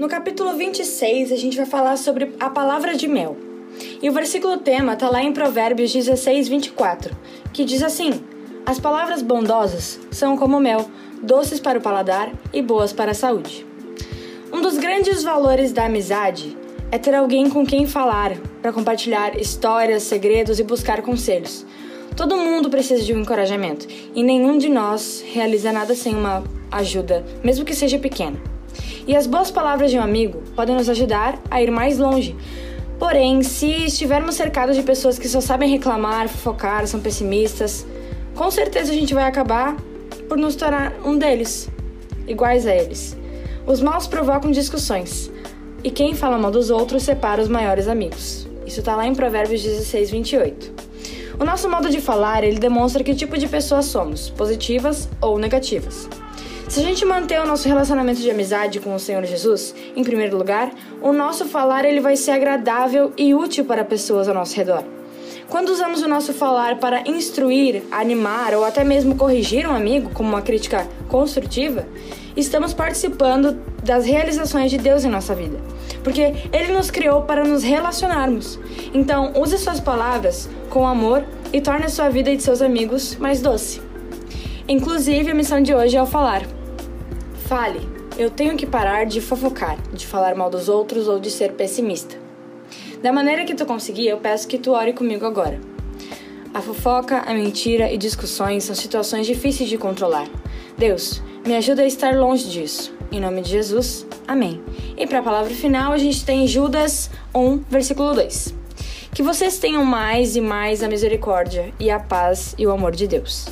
No capítulo 26, a gente vai falar sobre a palavra de mel. E o versículo tema está lá em Provérbios 16, 24, que diz assim: As palavras bondosas são como mel, doces para o paladar e boas para a saúde. Um dos grandes valores da amizade é ter alguém com quem falar, para compartilhar histórias, segredos e buscar conselhos. Todo mundo precisa de um encorajamento e nenhum de nós realiza nada sem uma ajuda, mesmo que seja pequena. E as boas palavras de um amigo podem nos ajudar a ir mais longe. Porém, se estivermos cercados de pessoas que só sabem reclamar, focar, são pessimistas, com certeza a gente vai acabar por nos tornar um deles, iguais a eles. Os maus provocam discussões, e quem fala mal dos outros separa os maiores amigos. Isso está lá em Provérbios 16, 28. O nosso modo de falar, ele demonstra que tipo de pessoas somos, positivas ou negativas. Se a gente manter o nosso relacionamento de amizade com o Senhor Jesus, em primeiro lugar, o nosso falar ele vai ser agradável e útil para pessoas ao nosso redor. Quando usamos o nosso falar para instruir, animar ou até mesmo corrigir um amigo como uma crítica construtiva, estamos participando das realizações de Deus em nossa vida, porque Ele nos criou para nos relacionarmos. Então, use suas palavras com amor e torne sua vida e de seus amigos mais doce. Inclusive, a missão de hoje é o falar. Fale, eu tenho que parar de fofocar, de falar mal dos outros ou de ser pessimista. Da maneira que tu conseguir, eu peço que tu ore comigo agora. A fofoca, a mentira e discussões são situações difíceis de controlar. Deus, me ajuda a estar longe disso. Em nome de Jesus, amém. E para a palavra final, a gente tem Judas 1, versículo 2. Que vocês tenham mais e mais a misericórdia e a paz e o amor de Deus.